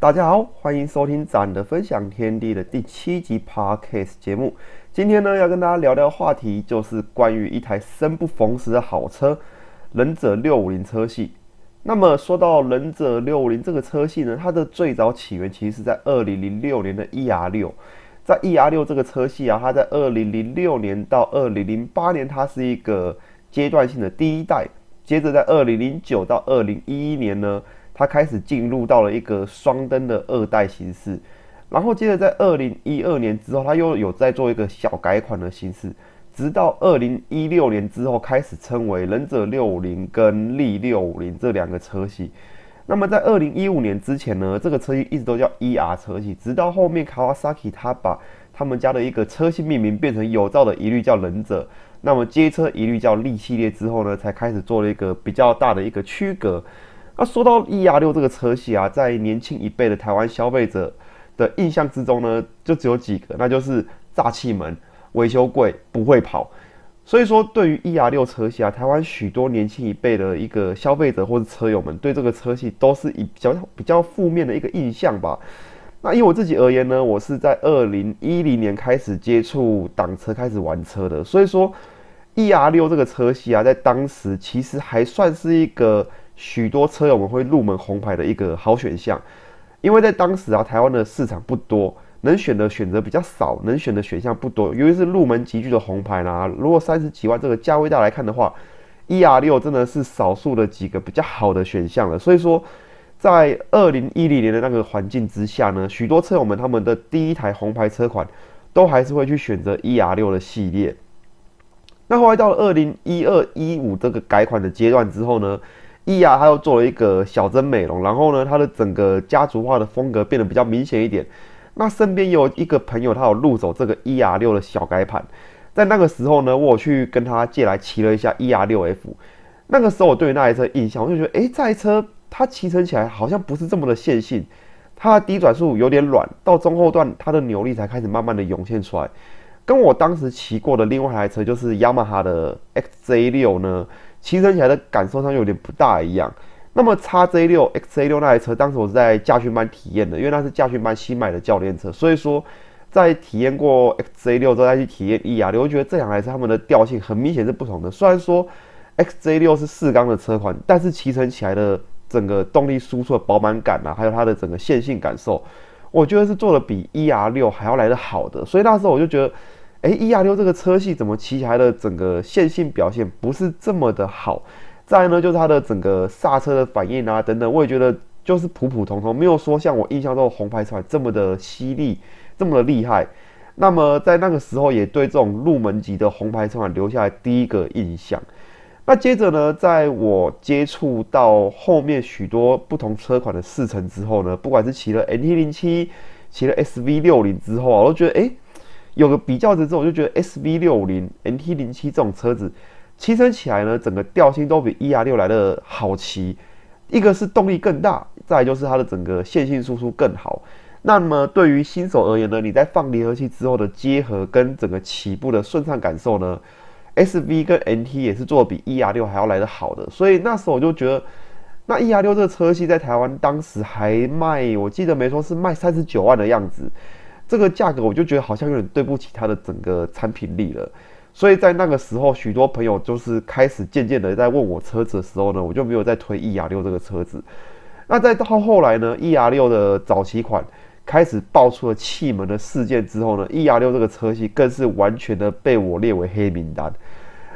大家好，欢迎收听展的分享天地的第七集 Podcast 节目。今天呢，要跟大家聊聊话题，就是关于一台生不逢时的好车——忍者六五零车系。那么说到忍者六五零这个车系呢，它的最早起源其实是在二零零六年的 ER 六。在 ER 六这个车系啊，它在二零零六年到二零零八年，它是一个阶段性的第一代。接着在二零零九到二零一一年呢。它开始进入到了一个双灯的二代形式，然后接着在二零一二年之后，它又有在做一个小改款的形式，直到二零一六年之后开始称为忍者六五零跟力六五零这两个车系。那么在二零一五年之前呢，这个车系一直都叫 ER 车系，直到后面 Kawasaki 它把他们家的一个车系命名变成有照的一律叫忍者，那么街车一律叫力系列之后呢，才开始做了一个比较大的一个区隔。那说到 E R 六这个车系啊，在年轻一辈的台湾消费者的印象之中呢，就只有几个，那就是炸气门、维修贵、不会跑。所以说，对于 E R 六车系啊，台湾许多年轻一辈的一个消费者或者车友们，对这个车系都是以比较比较负面的一个印象吧。那以我自己而言呢，我是在二零一零年开始接触挡车，开始玩车的。所以说，E R 六这个车系啊，在当时其实还算是一个。许多车友们会入门红牌的一个好选项，因为在当时啊，台湾的市场不多，能选的选择比较少，能选的选项不多，尤其是入门级距的红牌啦。如果三十几万这个价位带来看的话，E R 六真的是少数的几个比较好的选项了。所以说，在二零一零年的那个环境之下呢，许多车友们他们的第一台红牌车款都还是会去选择 E R 六的系列。那后来到了二零一二一五这个改款的阶段之后呢？E R 它又做了一个小针美容，然后呢，它的整个家族化的风格变得比较明显一点。那身边有一个朋友，他有入手这个 E R 六的小改款，在那个时候呢，我去跟他借来骑了一下 E R 六 F。那个时候我对于那台车印象，我就觉得，哎，这台车它骑乘起来好像不是这么的线性，它的低转速有点软，到中后段它的扭力才开始慢慢的涌现出来。跟我当时骑过的另外一台车，就是雅马哈的 X J 六呢。骑乘起来的感受上有点不大一样。那么叉 Z 六 XZ 六那台车，当时我是在驾训班体验的，因为那是驾训班新买的教练车，所以说在体验过 XZ 六之后再去体验 E R 六，我觉得这两台车它们的调性很明显是不同的。虽然说 X J 六是四缸的车款，但是骑乘起来的整个动力输出的饱满感啊，还有它的整个线性感受，我觉得是做的比 E R 六还要来的好的。所以那时候我就觉得。哎，E R 六这个车系怎么骑起来的整个线性表现不是这么的好？再呢，就是它的整个刹车的反应啊等等，我也觉得就是普普通通，没有说像我印象中红牌车这么的犀利，这么的厉害。那么在那个时候，也对这种入门级的红牌车款留下来第一个印象。那接着呢，在我接触到后面许多不同车款的试乘之后呢，不管是骑了 N T 零七，骑了 S V 六零之后啊，我都觉得哎。有个比较值之后，我就觉得 S V 六五零、N T 零七这种车子骑乘起来呢，整个调性都比 E R 六来的好骑。一个是动力更大，再就是它的整个线性输出更好。那么对于新手而言呢，你在放离合器之后的结合跟整个起步的顺畅感受呢，S V 跟 N T 也是做比 E R 六还要来的好的。所以那时候我就觉得，那 E R 六这个车系在台湾当时还卖，我记得没错是卖三十九万的样子。这个价格我就觉得好像有点对不起它的整个产品力了，所以在那个时候，许多朋友就是开始渐渐的在问我车子的时候呢，我就没有再推 E R 六这个车子。那再到后来呢，E R 六的早期款开始爆出了气门的事件之后呢，E R 六这个车系更是完全的被我列为黑名单。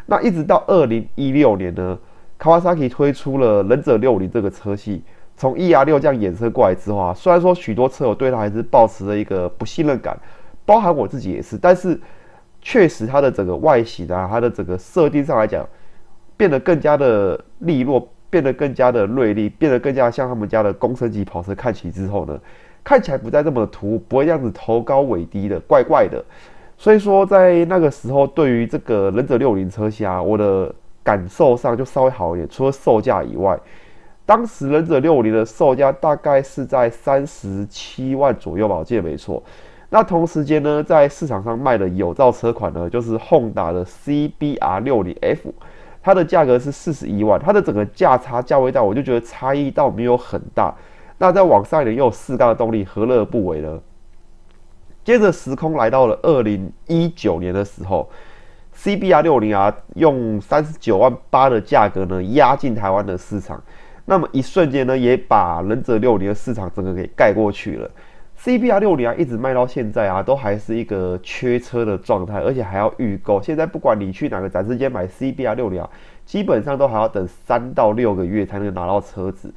那一直到二零一六年呢，Kawasaki 推出了忍者六零这个车系。从 E R 六这样衍生过来之后啊，虽然说许多车友对它还是保持了一个不信任感，包含我自己也是，但是确实它的整个外形啊，它的整个设定上来讲，变得更加的利落，变得更加的锐利，变得更加像他们家的工程级跑车看起之后呢，看起来不再这么突，不会这样子头高尾低的怪怪的。所以说在那个时候，对于这个忍者六零车系啊，我的感受上就稍微好一点，除了售价以外。当时忍者六五零的售价大概是在三十七万左右吧，我记得没错。那同时间呢，在市场上卖的有造车款呢，就是 Honda 的 CBR 六零 F，它的价格是四十一万，它的整个价差价位带，我就觉得差异倒没有很大。那再往上一点又有四缸的动力，何乐而不为呢？接着时空来到了二零一九年的时候，CBR 六零 R 用三十九万八的价格呢压进台湾的市场，那么一瞬间呢也把忍者六零的市场整个给盖过去了。CBR 六零啊一直卖到现在啊都还是一个缺车的状态，而且还要预购。现在不管你去哪个展示间买 CBR 六零啊，基本上都还要等三到六个月才能拿到车子。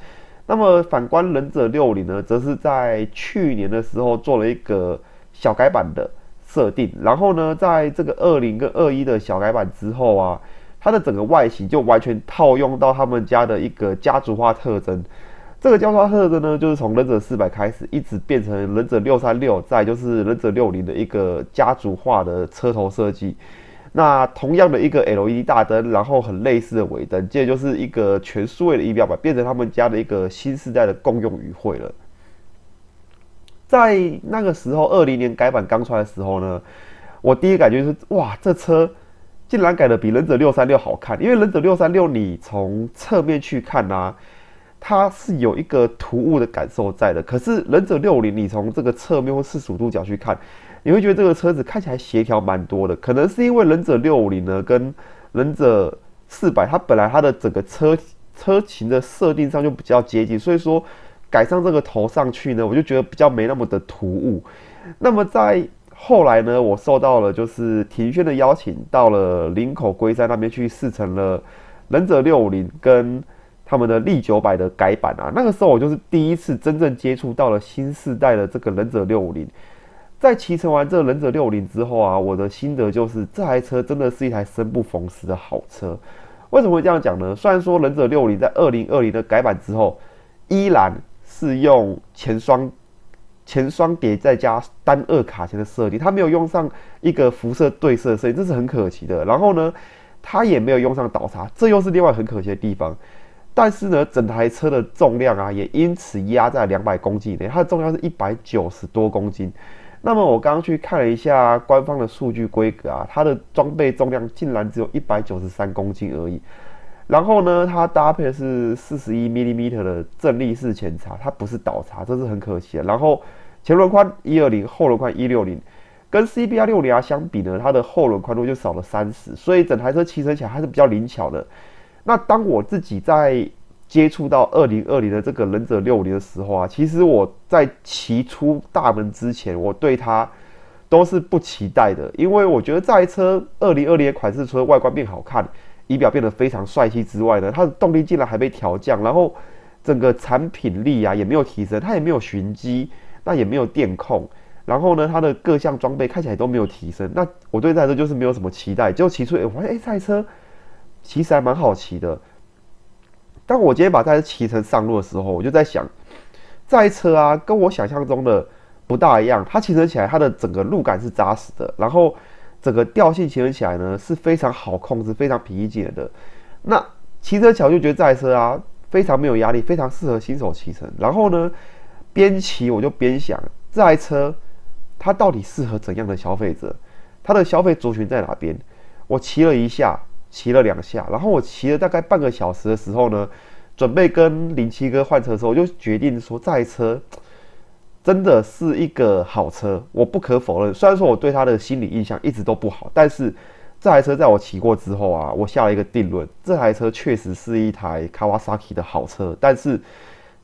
那么反观忍者六零呢，则是在去年的时候做了一个。小改版的设定，然后呢，在这个二零跟二一的小改版之后啊，它的整个外形就完全套用到他们家的一个家族化特征。这个家族化特征呢，就是从忍者四百开始，一直变成忍者六三六，再就是忍者六零的一个家族化的车头设计。那同样的一个 LED 大灯，然后很类似的尾灯，接着就是一个全数位的仪表板，变成他们家的一个新时代的共用语汇了。在那个时候，二零年改版刚出来的时候呢，我第一感觉是哇，这车竟然改的比忍者六三六好看。因为忍者六三六你从侧面去看呐，它是有一个突兀的感受在的。可是忍者六零你从这个侧面或四十五度角去看，你会觉得这个车子看起来协调蛮多的。可能是因为忍者六五零呢跟忍者四百，它本来它的整个车车型的设定上就比较接近，所以说。改上这个头上去呢，我就觉得比较没那么的突兀。那么在后来呢，我受到了就是庭轩的邀请，到了林口龟山那边去试乘了忍者六五零跟他们的力九百的改版啊。那个时候我就是第一次真正接触到了新世代的这个忍者六五零。在骑乘完这个忍者六五零之后啊，我的心得就是这台车真的是一台生不逢时的好车。为什么会这样讲呢？虽然说忍者六五零在二零二零的改版之后，依然是用前双前双碟再加单二卡钳的设计，它没有用上一个辐射对射设计，这是很可惜的。然后呢，它也没有用上导叉，这又是另外很可惜的地方。但是呢，整台车的重量啊，也因此压在两百公斤以内，它的重量是一百九十多公斤。那么我刚刚去看了一下官方的数据规格啊，它的装备重量竟然只有一百九十三公斤而已。然后呢，它搭配的是四十一 mm 的正立式前叉，它不是倒叉，这是很可惜的。然后前轮宽一二零，后轮宽一六零，跟 CBR 六零 R 相比呢，它的后轮宽度就少了三十，所以整台车骑乘起来还是比较灵巧的。那当我自己在接触到二零二零的这个忍者六零的时候啊，其实我在骑出大门之前，我对它都是不期待的，因为我觉得这台车二零二零款式除了外观变好看。仪表变得非常帅气之外呢，它的动力竟然还被调降，然后整个产品力啊也没有提升，它也没有循机，那也没有电控，然后呢，它的各项装备看起来都没有提升。那我对这台车就是没有什么期待，就骑出，我发现哎，这台车其实还蛮好骑的。当我今天把这台车骑成上路的时候，我就在想，这台车啊，跟我想象中的不大一样，它骑乘起来它的整个路感是扎实的，然后。整个调性骑乘起来呢是非常好控制、非常平易近人的。那骑车桥就觉得这台车啊非常没有压力，非常适合新手骑乘。然后呢，边骑我就边想，这台车它到底适合怎样的消费者？它的消费族群在哪边？我骑了一下，骑了两下，然后我骑了大概半个小时的时候呢，准备跟林七哥换车的时候，我就决定说这台车。真的是一个好车，我不可否认。虽然说我对它的心理印象一直都不好，但是这台车在我骑过之后啊，我下了一个定论：这台车确实是一台 Kawasaki 的好车。但是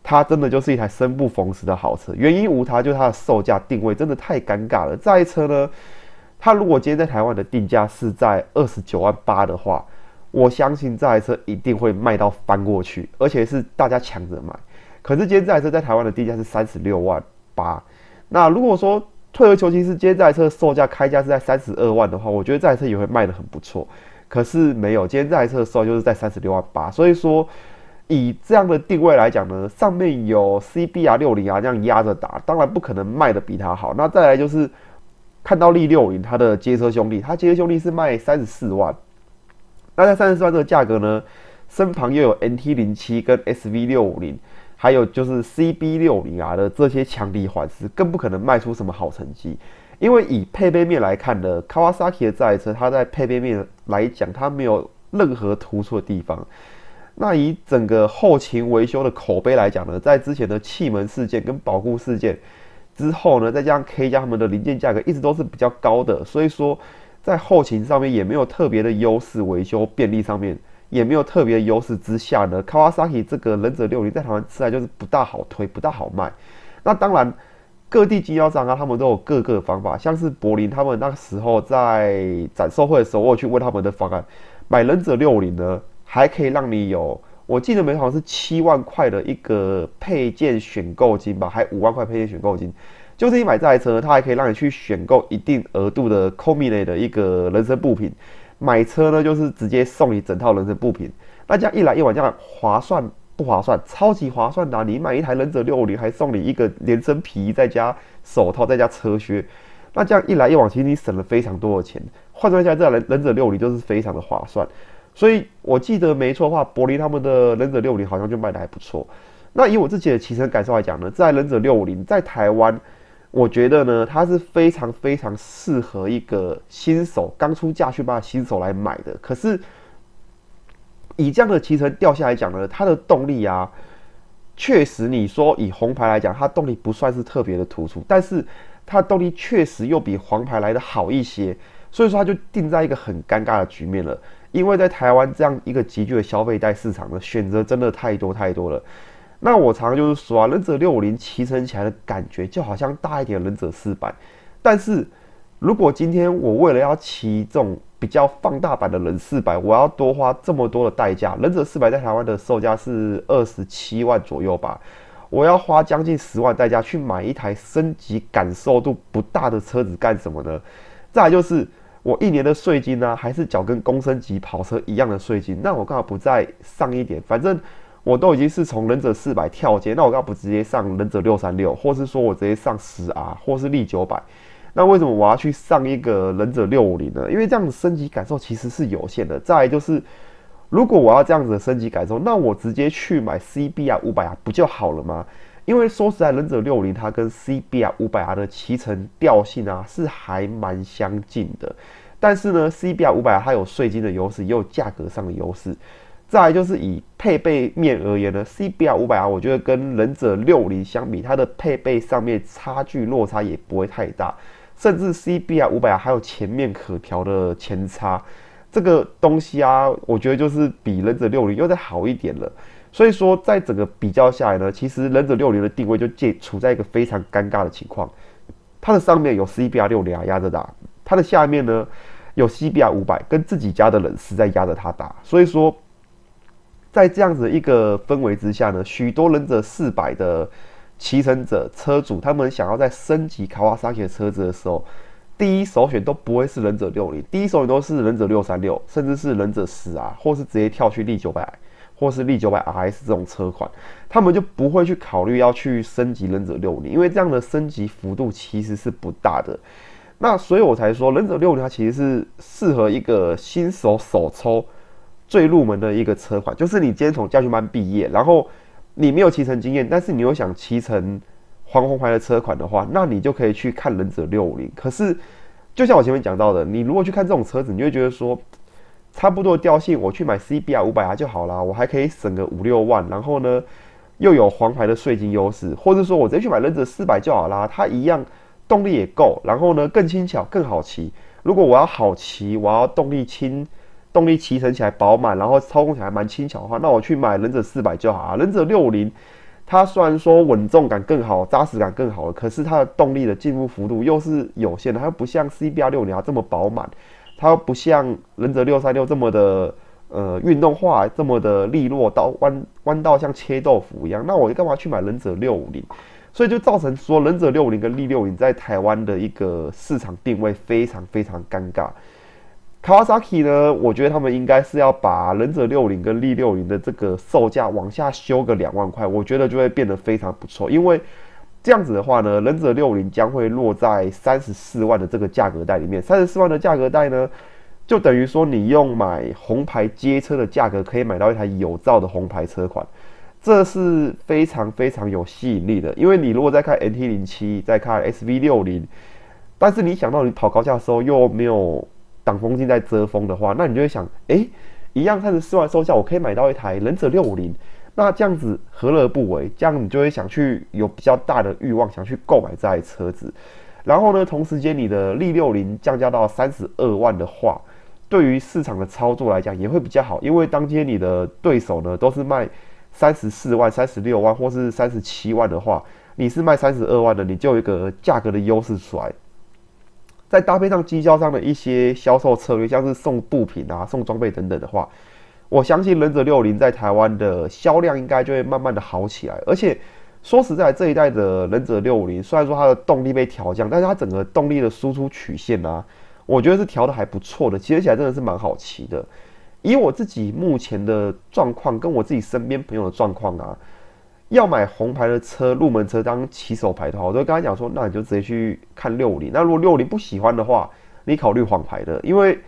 它真的就是一台生不逢时的好车，原因无他，就是它的售价定位真的太尴尬了。这台车呢，它如果今天在台湾的定价是在二十九万八的话，我相信这台车一定会卖到翻过去，而且是大家抢着买。可是今天这台车在台湾的定价是三十六万。八，那如果说退而求其次，今天这台车售价开价是在三十二万的话，我觉得这台车也会卖得很不错。可是没有，今天这台车的售价就是在三十六万八，所以说以这样的定位来讲呢，上面有 CBR 六零啊这样压着打，当然不可能卖的比它好。那再来就是看到力六零它的街车兄弟，它街车兄弟是卖三十四万，那在三十四万这个价格呢，身旁又有 NT 零七跟 SV 六五零。还有就是 CB 六零 R 的这些强敌环视，更不可能卖出什么好成绩。因为以配备面来看呢，Kawasaki 的这台车，它在配备面来讲，它没有任何突出的地方。那以整个后勤维修的口碑来讲呢，在之前的气门事件跟保固事件之后呢，再加上 K 加他们的零件价格一直都是比较高的，所以说在后勤上面也没有特别的优势，维修便利上面也没有特别的优势之下呢，Kawasaki 这个忍者六零在台湾吃来就是不大好推，不大好卖。那当然。各地经销商啊，他们都有各个方法。像是柏林，他们那个时候在展售会的时候，我去问他们的方案。买忍者六零呢，还可以让你有，我记得没好像是七万块的一个配件选购金吧，还五万块配件选购金。就是你买这台车，它还可以让你去选购一定额度的 c o m i n e 的一个人生部品。买车呢，就是直接送你整套人生布品。那这样一来一往，这样划算。不划算，超级划算的！你买一台忍者六五零，还送你一个连身皮，再加手套，再加车靴，那这样一来一往，其实你省了非常多的钱。换算下来，这台忍忍者六五零就是非常的划算。所以我记得没错的话，柏林他们的忍者六五零好像就卖的还不错。那以我自己的骑乘感受来讲呢，在忍者六五零在台湾，我觉得呢，它是非常非常适合一个新手刚出驾训班的新手来买的。可是。以这样的骑乘掉下来讲呢，它的动力啊，确实你说以红牌来讲，它动力不算是特别的突出，但是它的动力确实又比黄牌来的好一些，所以说它就定在一个很尴尬的局面了。因为在台湾这样一个急剧的消费带市场呢，选择真的太多太多了。那我常常就是说啊，忍者六五零骑乘起来的感觉就好像大一点忍者四百，但是如果今天我为了要骑这种比较放大版的人四百，我要多花这么多的代价。忍者四百在台湾的售价是二十七万左右吧，我要花将近十万代价去买一台升级感受度不大的车子干什么呢？再来就是我一年的税金呢，还是缴跟公升级跑车一样的税金，那我干嘛不再上一点？反正我都已经是从忍者四百跳阶，那我干嘛不直接上忍者六三六，或是说我直接上十 R，或是力九百？那为什么我要去上一个忍者六五零呢？因为这样子升级感受其实是有限的。再就是，如果我要这样子的升级感受，那我直接去买 CBR 五百 R 不就好了吗？因为说实在，忍者六五零它跟 CBR 五百 R 的骑乘调性啊是还蛮相近的。但是呢，CBR 五百 R 它有税金的优势，也有价格上的优势。再来就是以配备面而言呢，CBR 五百 R 我觉得跟忍者六零相比，它的配备上面差距落差也不会太大。甚至 CBR 五百啊，还有前面可调的前叉，这个东西啊，我觉得就是比忍者六零又再好一点了。所以说，在整个比较下来呢，其实忍者六零的定位就介处在一个非常尴尬的情况。它的上面有 CBR 六零啊压着打，它的下面呢有 CBR 五百跟自己家的忍士在压着它打。所以说，在这样子一个氛围之下呢，许多忍者四百的。骑乘者、车主，他们想要在升级卡瓦萨奇的车子的时候，第一首选都不会是忍者六零，第一首选都是忍者六三六，甚至是忍者十啊，或是直接跳去力九百，或是力九百 RS 这种车款，他们就不会去考虑要去升级忍者六零，因为这样的升级幅度其实是不大的。那所以我才说，忍者六零它其实是适合一个新手手抽最入门的一个车款，就是你今天从驾训班毕业，然后。你没有骑乘经验，但是你又想骑乘黄红牌的车款的话，那你就可以去看忍者六五零。可是，就像我前面讲到的，你如果去看这种车子，你会觉得说，差不多调性，我去买 CBR 五百 R 就好啦，我还可以省个五六万，然后呢，又有黄牌的税金优势，或者说我直接去买忍者四百就好啦，它一样动力也够，然后呢更轻巧更好骑。如果我要好骑，我要动力轻。动力骑乘起来饱满，然后操控起来蛮轻巧的话，那我去买忍者四百就好啊。忍者六五零，它虽然说稳重感更好，扎实感更好可是它的动力的进步幅度又是有限的，它又不像 CBR 六零啊这么饱满，它又不像忍者六三六这么的呃运动化，这么的利落，到弯弯道像切豆腐一样。那我干嘛去买忍者六五零？所以就造成说忍者六五零跟力六零在台湾的一个市场定位非常非常尴尬。Kawasaki 呢？我觉得他们应该是要把忍者六零跟力六零的这个售价往下修个两万块，我觉得就会变得非常不错。因为这样子的话呢，忍者六零将会落在三十四万的这个价格带里面。三十四万的价格带呢，就等于说你用买红牌街车的价格可以买到一台有照的红牌车款，这是非常非常有吸引力的。因为你如果在看 NT 零七，再看 SV 六零，但是你想到你跑高价的时候又没有挡风镜在遮风的话，那你就会想，哎，一样三十四万售价，我可以买到一台忍者六五零，那这样子何乐而不为？这样你就会想去有比较大的欲望，想去购买这台车子。然后呢，同时间你的力六零降价到三十二万的话，对于市场的操作来讲也会比较好，因为当天你的对手呢都是卖三十四万、三十六万或是三十七万的话，你是卖三十二万的，你就有一个价格的优势出来。再搭配上经销商的一些销售策略，像是送布品啊、送装备等等的话，我相信忍者六零在台湾的销量应该就会慢慢的好起来。而且说实在，这一代的忍者六零虽然说它的动力被调降，但是它整个动力的输出曲线啊，我觉得是调的还不错的，骑起来真的是蛮好骑的。以我自己目前的状况，跟我自己身边朋友的状况啊。要买红牌的车，入门车当起手牌的话，我都跟他讲说，那你就直接去看六五零。那如果六五零不喜欢的话，你考虑黄牌的。因为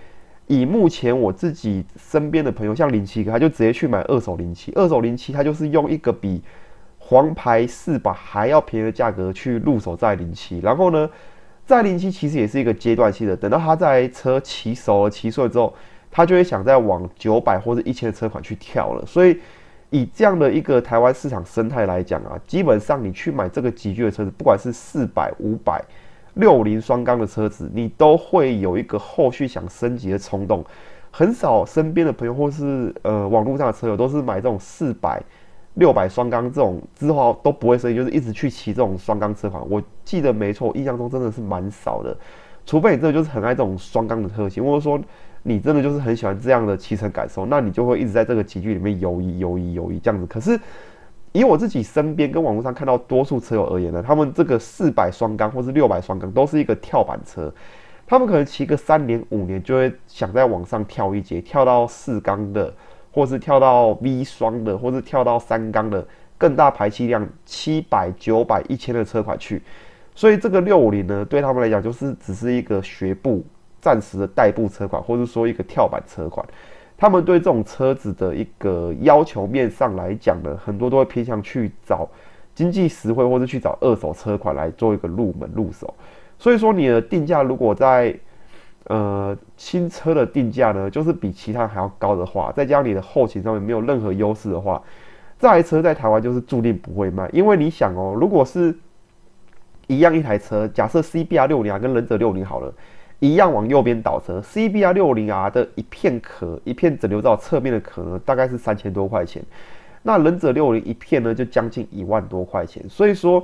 以目前我自己身边的朋友，像零七哥，他就直接去买二手零七。二手零七，他就是用一个比黄牌四百还要便宜的价格去入手在零七。然后呢，在零七其实也是一个阶段性的，等到他在车骑熟了、骑顺之后，他就会想再往九百或者一千的车款去跳了。所以。以这样的一个台湾市场生态来讲啊，基本上你去买这个级距的车子，不管是四百、五百、六零双缸的车子，你都会有一个后续想升级的冲动。很少身边的朋友或是呃网络上的车友都是买这种四百、六百双缸这种之后都不会升级，就是一直去骑这种双缸车款。我记得没错，印象中真的是蛮少的，除非你真的就是很爱这种双缸的特性，或者说。你真的就是很喜欢这样的骑乘感受，那你就会一直在这个集距里面游移、游移、游移这样子。可是以我自己身边跟网络上看到多数车友而言呢，他们这个四百双缸或是六百双缸都是一个跳板车，他们可能骑个三年五年就会想在往上跳一节，跳到四缸的，或是跳到 V 双的，或是跳到三缸的更大排气量七百、九百、一千的车款去。所以这个六五零呢，对他们来讲就是只是一个学步。暂时的代步车款，或者说一个跳板车款，他们对这种车子的一个要求面上来讲呢，很多都会偏向去找经济实惠，或者去找二手车款来做一个入门入手。所以说，你的定价如果在呃新车的定价呢，就是比其他还要高的话，再加上你的后勤上面没有任何优势的话，这台车在台湾就是注定不会卖。因为你想哦，如果是一样一台车，假设 CBR 六零啊跟忍者六零好了。一样往右边倒车，CBR 六零 R 的一片壳，一片整流罩侧面的壳呢，大概是三千多块钱。那忍者六零一片呢，就将近一万多块钱。所以说，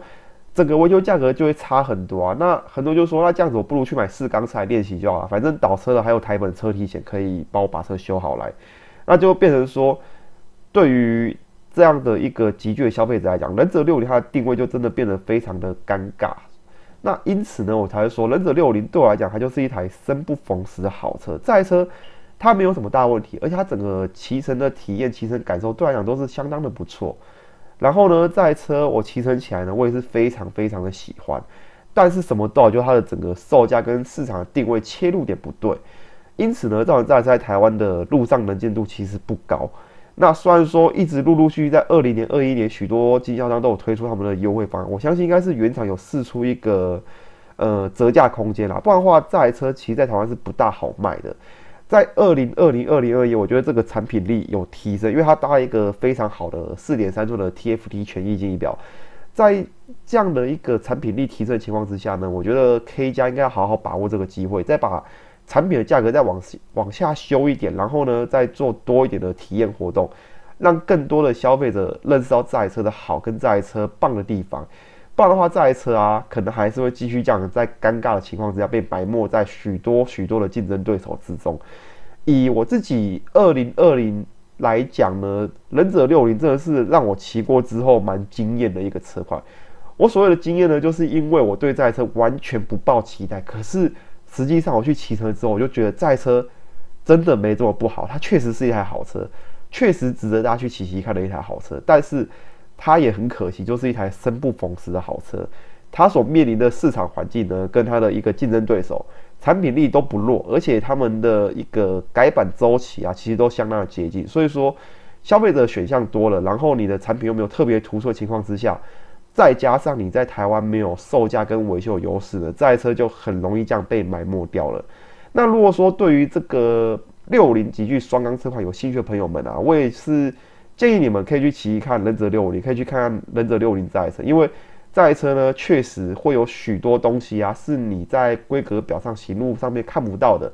整个维修价格就会差很多啊。那很多就说，那这样子我不如去买四缸车来练习就好了，反正倒车的还有台本车体险可以帮我把车修好来。那就变成说，对于这样的一个急剧的消费者来讲，忍者六零它的定位就真的变得非常的尴尬。那因此呢，我才会说，忍者六零对我来讲，它就是一台生不逢时的好车。这台车它没有什么大问题，而且它整个骑乘的体验、骑乘感受对我来讲都是相当的不错。然后呢，这台车我骑乘起来呢，我也是非常非常的喜欢。但是什么都好，就它的整个售价跟市场的定位切入点不对。因此呢，造成这台车在台湾的路上能见度其实不高。那虽然说一直陆陆续续在二零年、二一年，许多经销商都有推出他们的优惠方案，我相信应该是原厂有试出一个呃折价空间啦，不然的话这台车其实在台湾是不大好卖的。在二零二零、二零二一，我觉得这个产品力有提升，因为它搭一个非常好的四点三寸的 TFT 全液晶仪表，在这样的一个产品力提升的情况之下呢，我觉得 K 家应该要好好把握这个机会，再把。产品的价格再往往下修一点，然后呢，再做多一点的体验活动，让更多的消费者认识到这台车的好跟这台车棒的地方。不然的话，这台车啊，可能还是会继续这样，在尴尬的情况之下被埋没在许多许多的竞争对手之中。以我自己二零二零来讲呢，忍者六零真的是让我骑过之后蛮惊艳的一个车款。我所谓的经验呢，就是因为我对这台车完全不抱期待，可是。实际上我去骑车之后，我就觉得这台车真的没这么不好，它确实是一台好车，确实值得大家去骑骑看的一台好车。但是它也很可惜，就是一台生不逢时的好车。它所面临的市场环境呢，跟它的一个竞争对手产品力都不弱，而且他们的一个改版周期啊，其实都相当的接近。所以说，消费者选项多了，然后你的产品又没有特别突出的情况之下。再加上你在台湾没有售价跟维修优势的，这台车就很容易这样被埋没掉了。那如果说对于这个六零极具双缸车款有兴趣的朋友们啊，我也是建议你们可以去骑一看忍者六五零，可以去看看忍者六零这台车，因为这台车呢确实会有许多东西啊，是你在规格表上、行路上面看不到的。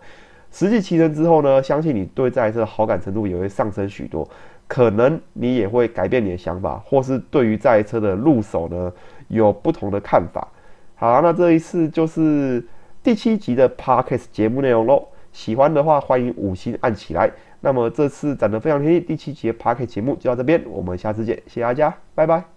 实际骑乘之后呢，相信你对这台车的好感程度也会上升许多，可能你也会改变你的想法，或是对于这台车的入手呢有不同的看法。好，那这一次就是第七集的 Parkes 节目内容喽。喜欢的话，欢迎五星按起来。那么这次讲的非常贴心第七集的 Parkes 节目就到这边，我们下次见，谢谢大家，拜拜。